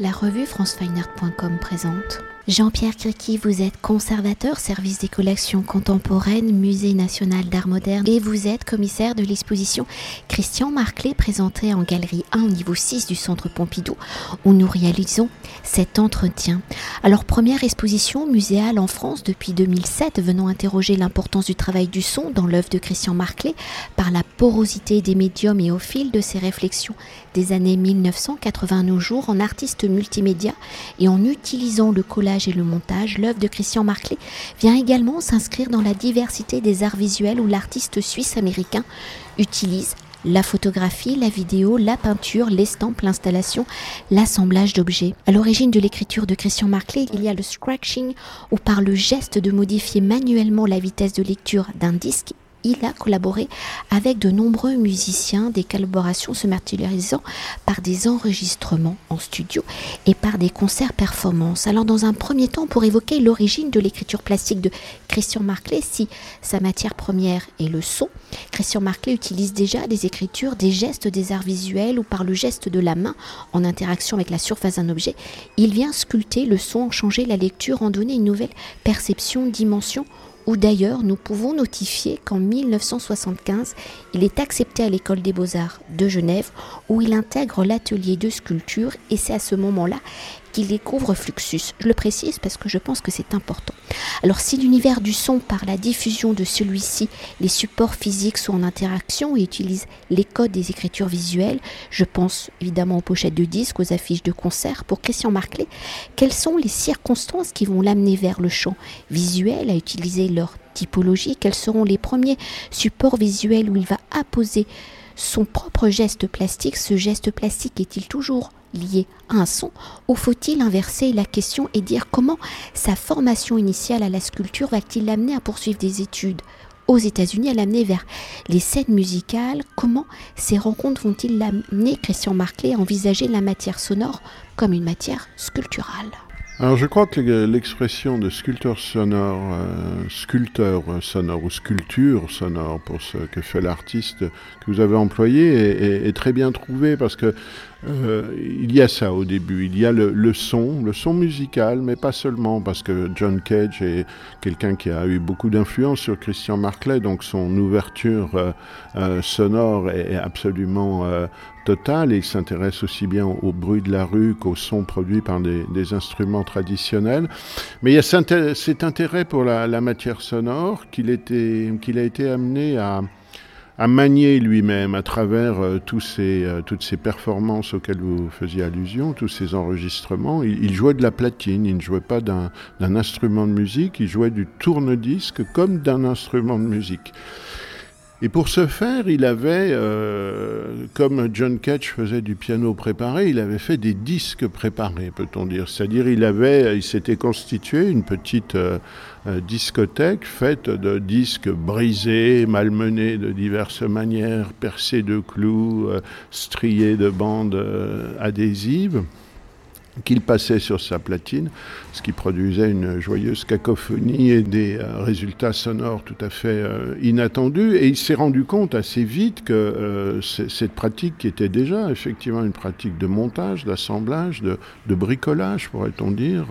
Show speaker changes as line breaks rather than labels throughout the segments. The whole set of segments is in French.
La revue francefineart.com présente. Jean-Pierre Criqui, vous êtes conservateur, service des collections contemporaines, Musée national d'art moderne, et vous êtes commissaire de l'exposition Christian Marclay, présentée en galerie 1 au niveau 6 du Centre Pompidou, où nous réalisons cet entretien. Alors, première exposition muséale en France depuis 2007, venant interroger l'importance du travail du son dans l'œuvre de Christian Marclay par la porosité des médiums et au fil de ses réflexions des années 1980 nos jours en artiste multimédia et en utilisant le collage et le montage, l'œuvre de Christian Marclay vient également s'inscrire dans la diversité des arts visuels où l'artiste suisse-américain utilise la photographie, la vidéo, la peinture, l'estampe, l'installation, l'assemblage d'objets. À l'origine de l'écriture de Christian Marclay, il y a le scratching, ou par le geste de modifier manuellement la vitesse de lecture d'un disque il a collaboré avec de nombreux musiciens, des collaborations se matérialisant par des enregistrements en studio et par des concerts performances. Alors dans un premier temps, pour évoquer l'origine de l'écriture plastique de Christian Marclay, si sa matière première est le son, Christian Marclay utilise déjà des écritures, des gestes des arts visuels ou par le geste de la main en interaction avec la surface d'un objet, il vient sculpter le son, changer la lecture, en donner une nouvelle perception, dimension où d'ailleurs nous pouvons notifier qu'en 1975, il est accepté à l'école des beaux-arts de Genève, où il intègre l'atelier de sculpture, et c'est à ce moment-là découvre Fluxus. Je le précise parce que je pense que c'est important. Alors si l'univers du son par la diffusion de celui-ci, les supports physiques sont en interaction et utilisent les codes des écritures visuelles, je pense évidemment aux pochettes de disques, aux affiches de concerts, pour Christian Marclay, quelles sont les circonstances qui vont l'amener vers le champ visuel, à utiliser leur typologie, quels seront les premiers supports visuels où il va apposer son propre geste plastique, ce geste plastique est-il toujours lié à un son ou faut-il inverser la question et dire comment sa formation initiale à la sculpture va-t-il l'amener à poursuivre des études aux États-Unis, à l'amener vers les scènes musicales? Comment ces rencontres vont-ils l'amener, Christian Marclay, à envisager la matière sonore comme une matière sculpturale?
Alors je crois que l'expression de sculpteur sonore, euh, sculpteur sonore ou sculpture sonore pour ce que fait l'artiste que vous avez employé est, est, très bien trouvée parce que euh, il y a ça au début, il y a le, son, le son musical, mais pas seulement, parce que John Cage est quelqu'un qui a eu beaucoup d'influence sur Christian Marclay, donc son ouverture euh, euh sonore est absolument totale, et il s'intéresse aussi bien au bruit de la rue qu'au son produit par des, instruments traditionnels. Mais il y a cet intérêt pour la, matière sonore qu'il a été amené à à manier lui-même à travers euh, euh, toutes ces performances auxquelles vous faisiez allusion, tous ces enregistrements. Il, il jouait de la platine, il ne jouait pas d'un instrument de musique, il jouait du tourne-disque comme d'un instrument de musique. Et pour ce faire, il avait, euh, comme John Ketch faisait du piano préparé, il avait fait des disques préparés, peut-on dire. C'est-à-dire, il avait, il s'était constitué une petite euh, euh, discothèque faite de disques brisés, malmenés de diverses manières, percés de clous, euh, striés de bandes adhésives qu'il passait sur sa platine, ce qui produisait une joyeuse cacophonie et des euh, résultats sonores tout à fait euh, inattendus. Et il s'est rendu compte assez vite que euh, cette pratique, qui était déjà effectivement une pratique de montage, d'assemblage, de, bricolage, pourrait-on dire,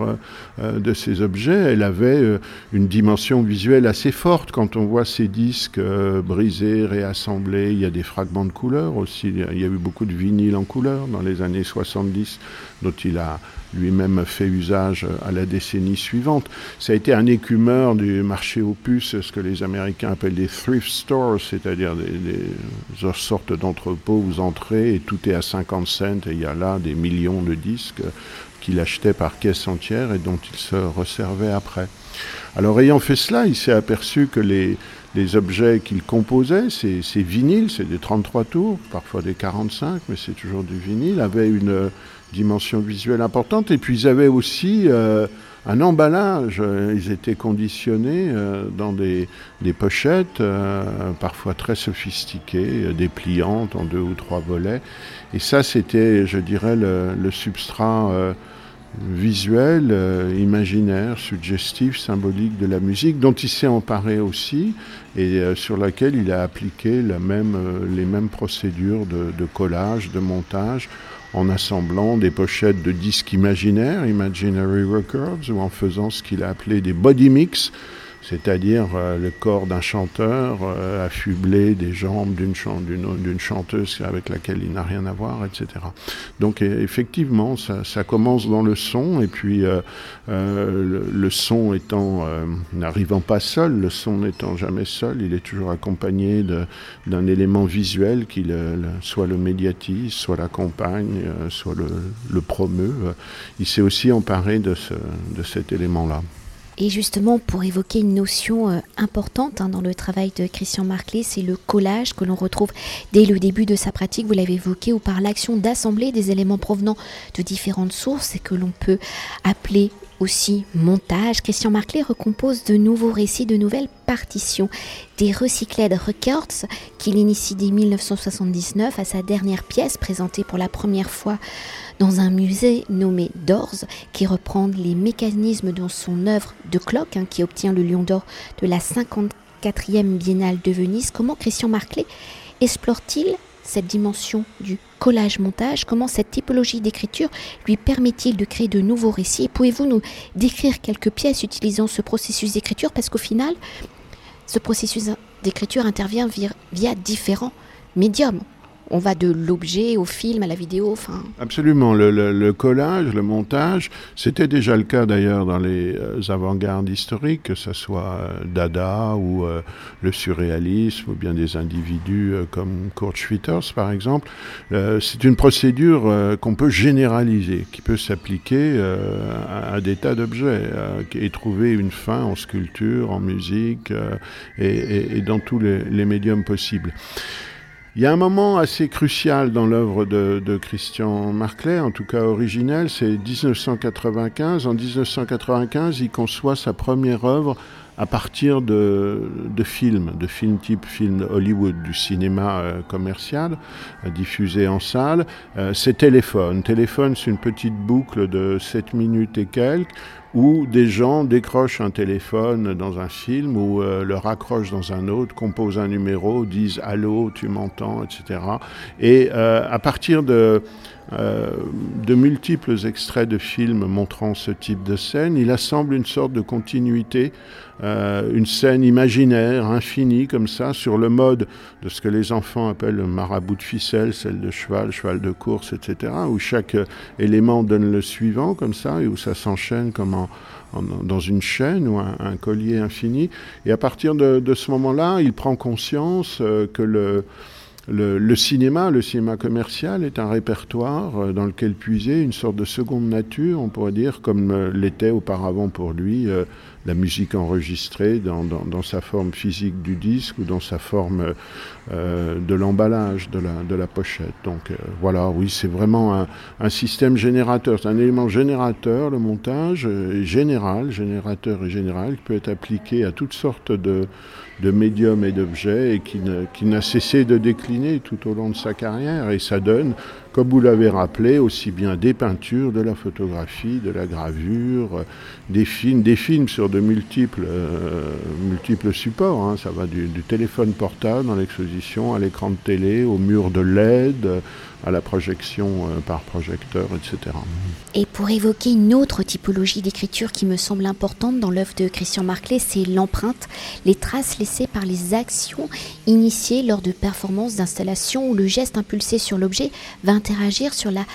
de ces objets, elle avait une dimension visuelle assez forte. Quand on voit ces disques brisés, réassemblés, il y a des fragments de couleurs aussi. Il y a eu beaucoup de vinyles en couleur dans les années 70 dont il a lui-même fait usage à la décennie suivante. Ça a été un écumeur du marché puces, ce que les Américains appellent des thrift stores, c'est-à-dire des, des, sortes d'entrepôts où vous entrez et tout est à 50 cents et il y a là des millions de disques qu'il achetait par caisse entière et dont il se resservait après. Alors ayant fait cela, il s'est aperçu que les, les objets qu'il composait, ces, ces vinyles, c'est des 33 tours, parfois des 45, mais c'est toujours du vinyle, avaient une dimension visuelle importante. Et puis ils avaient aussi euh, un emballage. Ils étaient conditionnés euh, dans des, des pochettes, euh, parfois très sophistiquées, dépliantes en deux ou trois volets. Et ça, c'était, je dirais, le substrat visuel, euh, imaginaire, suggestif, symbolique de la musique, dont il s'est emparé aussi et euh, sur laquelle il a appliqué la euh, les mêmes procédures de, collage, de montage, en assemblant des pochettes de disques imaginaires, Imaginary Records, ou en faisant ce qu'il a appelé des body mix, c'est-à-dire euh, le corps d'un chanteur euh, affublé des jambes d'une chanteuse avec laquelle il n'a rien à voir, etc. Donc effectivement, ça, commence dans le son, et puis euh, le, son n'arrivant pas seul, le son n'étant jamais seul, il est toujours accompagné d'un élément visuel qui soit le médiatise, soit l'accompagne, soit le, promeut. Il s'est aussi emparé de cet élément-là.
Et justement, pour évoquer une notion euh, importante hein, dans le travail de Christian Marclay, c'est le collage que l'on retrouve dès le début de sa pratique, vous l'avez évoqué, ou par l'action d'assembler des éléments provenant de différentes sources et que l'on peut appeler aussi montage, Christian Marclay recompose de nouveaux récits, de nouvelles partitions, des Recycled Records qu'il initie dès 1979 à sa dernière pièce présentée pour la première fois dans un musée nommé Doors qui reprend les mécanismes dans son œuvre de clock hein, qui obtient le Lion d'Or de la 54e Biennale de Venise. Comment Christian Marclay explore-t-il cette dimension du collage-montage Comment cette typologie d'écriture lui permet-il de créer de nouveaux récits Pouvez-vous nous décrire quelques pièces utilisant ce processus d'écriture Parce qu'au final, ce processus d'écriture intervient via, via différents médiums on va de l'objet au film, à la vidéo. Enfin.
Absolument. Le, collage, le montage, c'était déjà le cas d'ailleurs dans les euh, avant-gardes historiques, que ce soit euh, Dada ou euh, le surréalisme, ou bien des individus comme Kurt Schwitters, par exemple. c'est une procédure qu'on peut généraliser, qui peut s'appliquer à, des tas d'objets et trouver une fin en sculpture, en musique et, dans tous les médiums possibles. Il y a un moment assez crucial dans l'œuvre de, Christian Marclay, en tout cas originel, c'est 1995. En 1995, il conçoit sa première œuvre à partir de, films, de films type film Hollywood, du cinéma euh, commercial, euh, diffusé en salle. Euh, c'est Téléphone. Téléphone, c'est une petite boucle de 7 minutes et quelques où des gens décrochent un téléphone dans un film ou euh, le raccrochent dans un autre, composent un numéro, disent Allô, tu m'entends, etc. Et euh, à partir de, euh, de multiples extraits de films montrant ce type de scène, il assemble une sorte de continuité, une scène imaginaire, infinie, comme ça, sur le mode de ce que les enfants appellent le marabout de ficelle, celle de cheval, cheval de course, etc., où chaque élément donne le suivant, comme ça, et où ça s'enchaîne comme dans une chaîne ou un, collier infini. Et à partir de, ce moment-là, il prend conscience euh, que le, le, cinéma, le cinéma commercial est un répertoire euh, dans lequel puiser une sorte de seconde nature, on pourrait dire, comme euh, l'était auparavant pour lui la musique enregistrée dans, sa forme physique du disque ou dans sa forme euh, de l'emballage de la, pochette. Donc euh, voilà, oui, c'est vraiment un, système générateur, c'est un élément générateur, le montage, euh, général, générateur et général, qui peut être appliqué à toutes sortes de, de médiums et d'objets et qui, qui n'a cessé de décliner tout au long de sa carrière. Et ça donne comme vous l'avez rappelé, aussi bien des peintures, de la photographie, de la gravure, des films, des films sur de multiples, euh, supports. Hein. Ça va du, téléphone portable dans l'exposition, à l'écran de télé, au mur de LED, à la projection euh, par projecteur, etc.
Et pour évoquer une autre typologie d'écriture qui me semble importante dans l'œuvre de Christian Marclay, c'est l'empreinte, les traces laissées par les actions initiées lors de performances d'installation où le geste impulsé sur l'objet va interagir sur la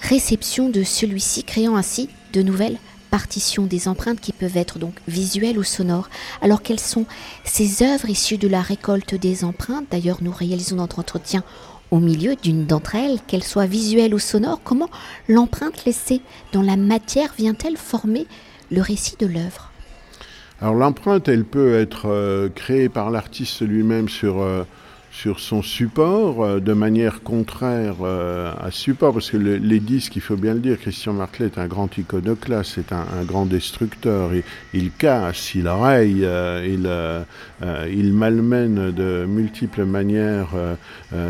réception de celui-ci, créant ainsi de nouvelles partitions des empreintes qui peuvent être donc visuelles ou sonores. Alors quelles sont ces œuvres issues de la récolte des empreintes? D'ailleurs, nous réalisons notre entretien au milieu d'une d'entre elles, qu'elle soit visuelle ou sonore, comment l'empreinte laissée dans la matière vient-elle former le récit de l'œuvre?
Alors l'empreinte, elle peut être euh, créée par l'artiste lui-même sur, euh, sur son support euh, de manière contraire euh, à support, parce que les disques, il faut bien le dire, Christian Marclay est un grand iconoclaste, c'est un, grand destructeur, il, il casse, il raye, euh, il, malmène de multiples manières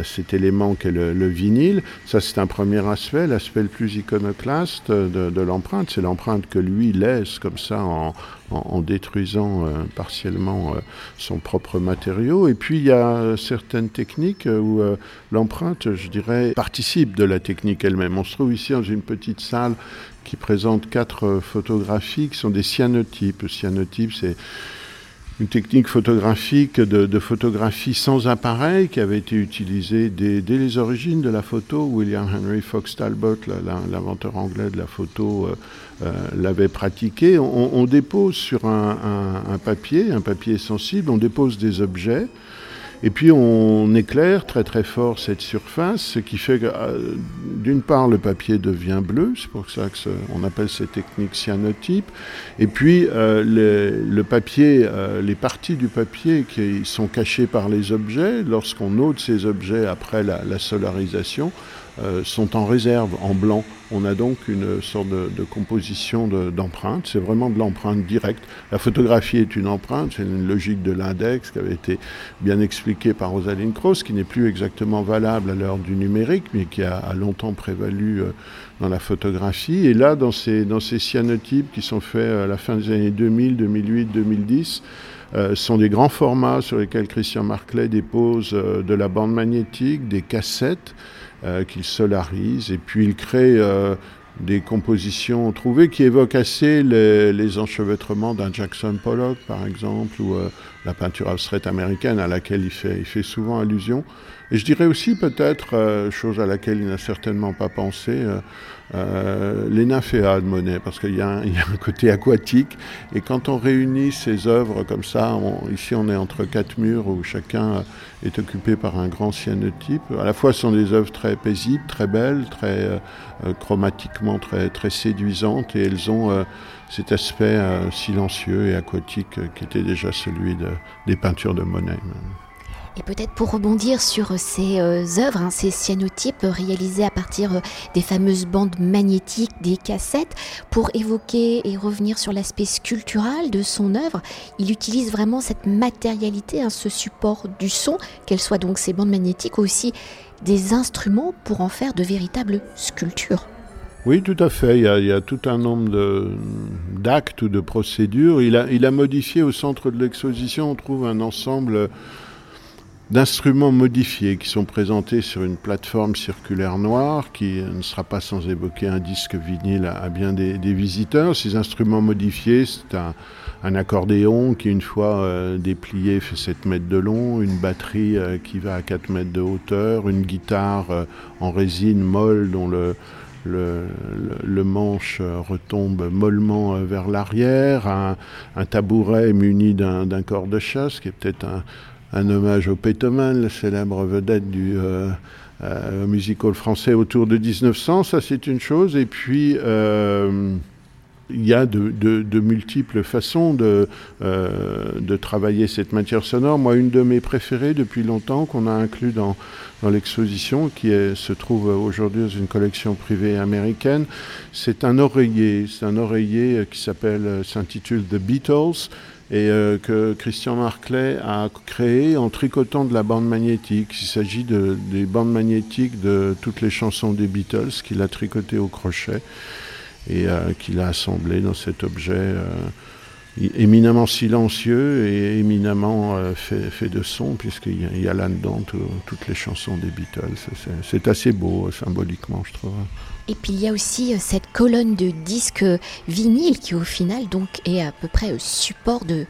cet élément qu'est le, le, vinyle. Ça, c'est un premier aspect. L'aspect le plus iconoclaste de, de l'empreinte, c'est l'empreinte que lui laisse comme ça en, en, détruisant euh, partiellement euh, son propre matériau. Et puis il y a certaines techniques où euh, l'empreinte, je dirais, participe de la technique elle-même. On se trouve ici dans une petite salle qui présente quatre photographies qui sont des cyanotypes. Cyanotypes, c'est une technique photographique de, photographie sans appareil qui avait été utilisée dès, les origines de la photo. William Henry Fox Talbot, l'inventeur anglais de la photo, euh, euh, l'avait pratiqué. On, dépose sur un, papier, un papier sensible, on dépose des objets et puis on éclaire très très fort cette surface, ce qui fait que euh, d'une part le papier devient bleu, c'est pour ça qu'on appelle cette technique cyanotype, et puis euh, le papier, euh, les parties du papier qui sont cachées par les objets, lorsqu'on ôte ces objets après la solarisation, sont en réserve en blanc. On a donc une sorte de, composition d'empreintes. c'est vraiment de l'empreinte directe. La photographie est une empreinte, c'est une logique de l'index qui avait été bien expliquée par Rosalind Krauss, qui n'est plus exactement valable à l'heure du numérique, mais qui a, longtemps prévalu euh, dans la photographie. Et là, dans ces, dans ces cyanotypes qui sont faits à la fin des années 2000, 2008, 2010, euh, sont des grands formats sur lesquels Christian Marclay dépose de la bande magnétique, des cassettes, euh, qu'il solarise, et puis il crée euh, des compositions trouvées qui évoquent assez les, enchevêtrements d'un Jackson Pollock, par exemple, ou euh, la peinture abstraite américaine à laquelle il fait, il fait souvent allusion. Et je dirais aussi peut-être, chose à laquelle il n'a certainement pas pensé, euh, les nymphéas de Monet, parce qu'il y, a un côté aquatique. Et quand on réunit ces œuvres comme ça, ici on est entre quatre murs où chacun est occupé par un grand cyanotype. À la fois, ce sont des œuvres très paisibles, très belles, très euh, chromatiquement très, très séduisantes, et elles ont euh, cet aspect silencieux et aquatique qui était déjà celui des peintures de Monet.
Et peut-être pour rebondir sur ces euh, œuvres, hein, ces cyanotypes réalisés à partir euh, des fameuses bandes magnétiques, des cassettes, pour évoquer et revenir sur l'aspect sculptural de son œuvre, il utilise vraiment cette matérialité, hein, ce support du son, qu'elles soient donc ces bandes magnétiques, aussi des instruments pour en faire de véritables sculptures.
Oui, tout à fait. Il y a, tout un nombre d'actes ou de procédures. Il a, modifié au centre de l'exposition, on trouve un ensemble d'instruments modifiés qui sont présentés sur une plateforme circulaire noire qui ne sera pas sans évoquer un disque vinyle à, bien des, visiteurs. Ces instruments modifiés, c'est un, accordéon qui, une fois euh, déplié, fait 7 mètres de long, une batterie euh, qui va à 4 mètres de hauteur, une guitare euh, en résine molle dont le, le, manche retombe mollement vers l'arrière, un, tabouret muni d'un corps de chasse qui est peut-être un, hommage au Pétoman, la célèbre vedette du euh, euh, musical français autour de 1900, ça c'est une chose. Et puis, euh, il y a de, multiples façons de, de, travailler cette matière sonore. Moi, une de mes préférées depuis longtemps, qu'on a inclus dans, dans l'exposition, qui se trouve aujourd'hui dans une collection privée américaine, c'est un oreiller. C'est un oreiller qui s'appelle, s'intitule The Beatles et euh, que Christian Marclay a créé en tricotant de la bande magnétique. Il s'agit de, des bandes magnétiques de toutes les chansons des Beatles qu'il a tricotées au crochet et euh, qu'il a assemblé dans cet objet euh, éminemment silencieux et éminemment fait, fait, de son, puisqu'il y a là-dedans toutes les chansons des Beatles. C'est assez beau symboliquement, je trouve.
Et puis il y a aussi euh, cette colonne de disques vinyle qui au final donc est à peu près support de,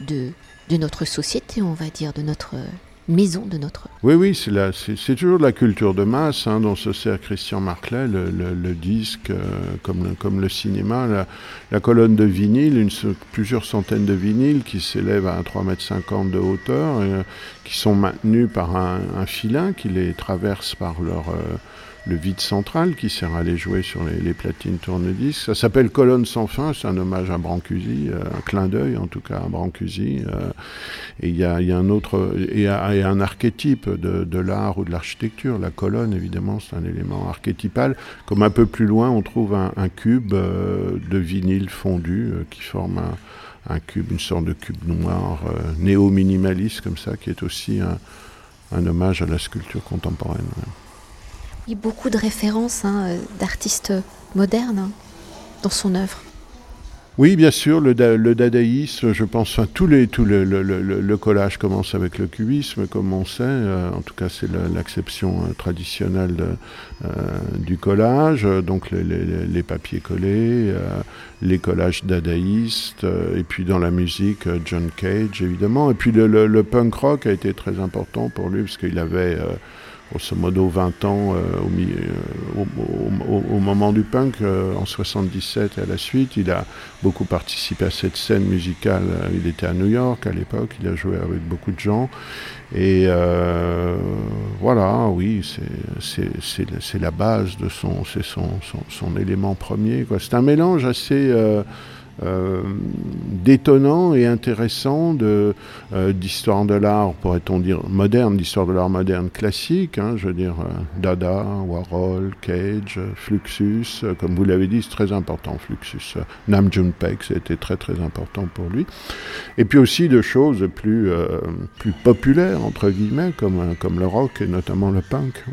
de notre société, on va dire, de notre maison, de notre...
Oui, oui, c'est toujours de la culture de masse hein, dont se sert Christian Marclay, le, disque, euh, comme, le cinéma, la, colonne de vinyle, plusieurs centaines de vinyles qui s'élèvent à 3,50 m de hauteur, euh, qui sont maintenus par un, filin qui les traverse par leur le vide central qui sert à aller jouer sur les, platines tourne-disques. Ça s'appelle Colonne sans fin, c'est un hommage à Brancusi, euh, un clin d'œil en tout cas à Brancusi. Euh, et il y a, un autre, et, un archétype de, l'art ou de l'architecture. La colonne, évidemment, c'est un élément archétypal. Comme un peu plus loin, on trouve un, cube euh, de vinyle fondu qui forme un, cube, une sorte de cube noir néo-minimaliste comme ça, qui est aussi un, hommage à la sculpture contemporaine
beaucoup de références hein, euh, d'artistes modernes hein, dans son œuvre.
Oui, bien sûr, le, dadaïsme, je pense, tous les, tout le, collage commence avec le cubisme, comme on sait, euh, en tout cas c'est l'acception euh, traditionnelle du collage, donc les, papiers collés, les collages dadaïstes, et puis dans la musique, John Cage, évidemment, et puis le, punk rock a été très important pour lui, parce qu'il avait grosso modo 20 ans euh, euh, au, moment du punk, euh, en 77 et à la suite. Il a beaucoup participé à cette scène musicale. Il était à New York à l'époque, il a joué avec beaucoup de gens. Et voilà, oui, c'est la base de son, c'est son, son, élément premier. C'est un mélange assez euh, détonnant et intéressant euh, d'histoire de l'art, pourrait-on dire moderne, d'histoire de l'art moderne classique, hein, je veux dire euh, Dada, Warhol, Cage, Fluxus, comme vous l'avez dit, c'est très important Fluxus. Nam June Paik, c'était très très important pour lui. Et puis aussi de choses plus, plus populaires, entre guillemets, comme, comme le rock et notamment le punk.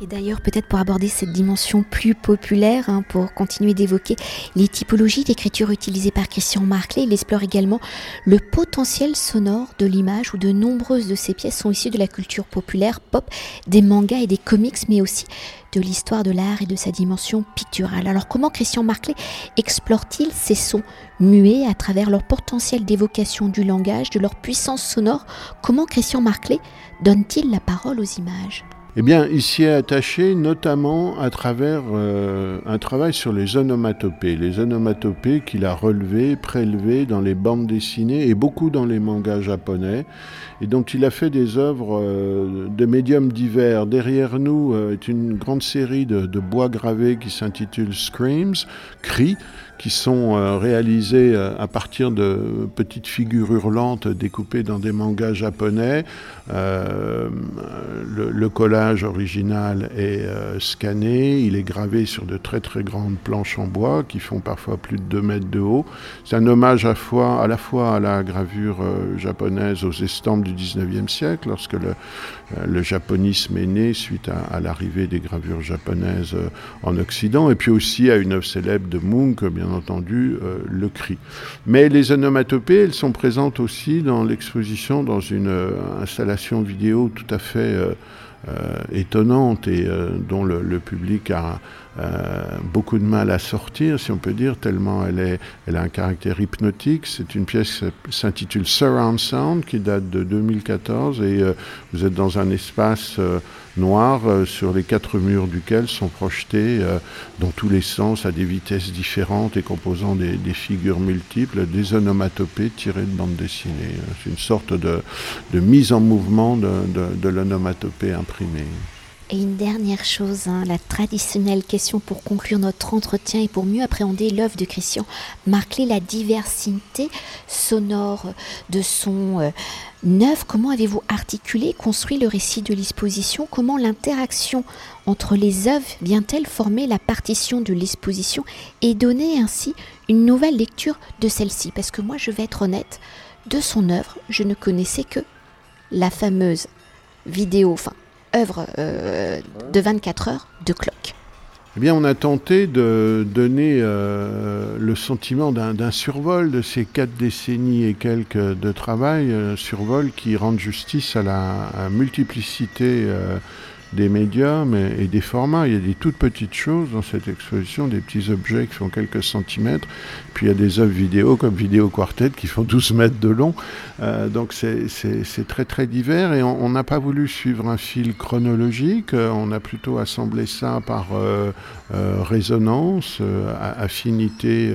Et d'ailleurs, peut-être pour aborder cette dimension plus populaire, hein, pour continuer d'évoquer les typologies d'écriture utilisées par Christian Marclay, il explore également le potentiel sonore de l'image où de nombreuses de ses pièces sont issues de la culture populaire, pop, des mangas et des comics, mais aussi de l'histoire de l'art et de sa dimension picturale. Alors comment Christian Marclay explore-t-il ces sons muets à travers leur potentiel d'évocation du langage, de leur puissance sonore? Comment Christian Marclay donne-t-il la parole aux images?
Eh bien, il s'y est attaché notamment à travers euh, un travail sur les onomatopées. Les onomatopées qu'il a relevées, prélevées dans les bandes dessinées et beaucoup dans les mangas japonais. Et donc, il a fait des œuvres euh, de médiums divers. Derrière nous euh, est une grande série de, de bois gravés qui s'intitule Screams, Cris, qui sont euh, réalisés euh, à partir de petites figures hurlantes découpées dans des mangas japonais. Euh, le, collage original est scanné, il est gravé sur de très très grandes planches en bois qui font parfois plus de 2 mètres de haut. C'est un hommage à, fois, à la fois à la gravure japonaise, aux estampes du 19e siècle, lorsque le, le japonisme est né suite à, l'arrivée des gravures japonaises en Occident, et puis aussi à une œuvre célèbre de Munch, bien entendu euh, le cri. Mais les onomatopées, elles sont présentes aussi dans l'exposition, dans une euh, installation vidéo tout à fait euh, étonnante et dont le, public a beaucoup de mal à sortir, si on peut dire, tellement elle, est, elle a un caractère hypnotique. C'est une pièce qui s'intitule Surround Sound, qui date de 2014, et vous êtes dans un espace noir euh, sur les quatre murs duquel sont projetés euh, dans tous les sens, à des vitesses différentes et composant des, figures multiples, des onomatopées tirées de bandes dessinées. C'est une sorte de, mise en mouvement de, de l'onomatopée imprimée.
Et une dernière chose, hein, la traditionnelle question pour conclure notre entretien et pour mieux appréhender l'œuvre de Christian Marclay, la diversité sonore de son euh, œuvre. Comment avez-vous articulé, construit le récit de l'exposition? Comment l'interaction entre les œuvres vient-elle former la partition de l'exposition et donner ainsi une nouvelle lecture de celle-ci? Parce que moi, je vais être honnête, de son œuvre, je ne connaissais que la fameuse vidéo, enfin œuvre euh, de 24 heures de clock
eh bien, on a tenté de donner euh, le sentiment d'un survol de ces quatre décennies et quelques de travail, un survol qui rend justice à la multiplicité euh, des médiums et, des formats. Il y a des toutes petites choses dans cette exposition, des petits objets qui font quelques centimètres, puis il y a des œuvres vidéo comme Vidéo Quartet qui font 12 mètres de long. Euh, donc c'est très très divers et on n'a pas voulu suivre un fil chronologique, euh, on a plutôt assemblé ça par euh, résonance, affinité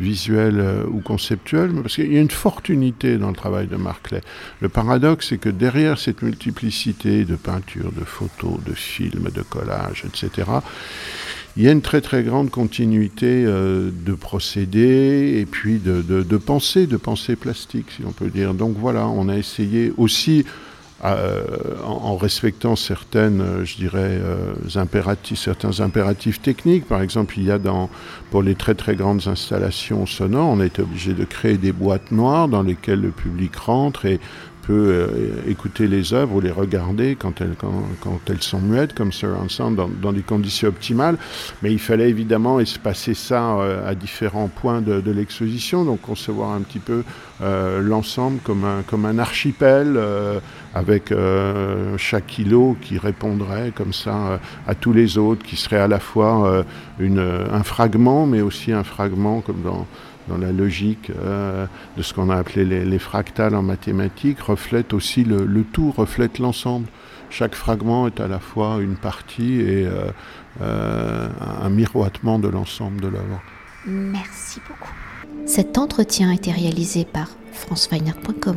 visuelle ou conceptuelle, parce qu'il y a une forte unité dans le travail de Marclay. Le paradoxe, c'est que derrière cette multiplicité de peintures, de photos, de films, de collages, etc. Il y a une très très grande continuité euh, de procédés et puis de, de, pensée, de pensée plastique, si on peut dire. Donc voilà, on a essayé aussi euh, en, respectant certaines, euh, je dirais, euh, impératifs, certains impératifs techniques. Par exemple, il y a dans, pour les très très grandes installations sonores, on a été obligé de créer des boîtes noires dans lesquelles le public rentre et euh, écouter les œuvres ou les regarder quand elles, quand, elles sont muettes, comme Surround Sound, dans, dans, des conditions optimales. Mais il fallait évidemment espacer ça euh, à différents points de, l'exposition, donc concevoir un petit peu euh, l'ensemble comme un, comme un archipel avec chaque kilo qui répondrait comme ça à tous les autres, qui serait à la fois une, un fragment, mais aussi un fragment comme dans dans la logique euh, de ce qu'on a appelé les, fractales en mathématiques, reflète aussi le, tout, reflète l'ensemble. Chaque fragment est à la fois une partie et euh, euh, un miroitement de l'ensemble de l'œuvre.
Merci beaucoup. Cet entretien a été réalisé par franceweiner.com.